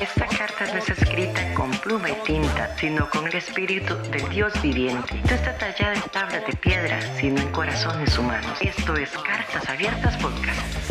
Esta carta no es escrita con pluma y tinta, sino con el espíritu del Dios viviente. No está tallada en tablas de piedra, sino en corazones humanos. Esto es Cartas Abiertas por Podcast.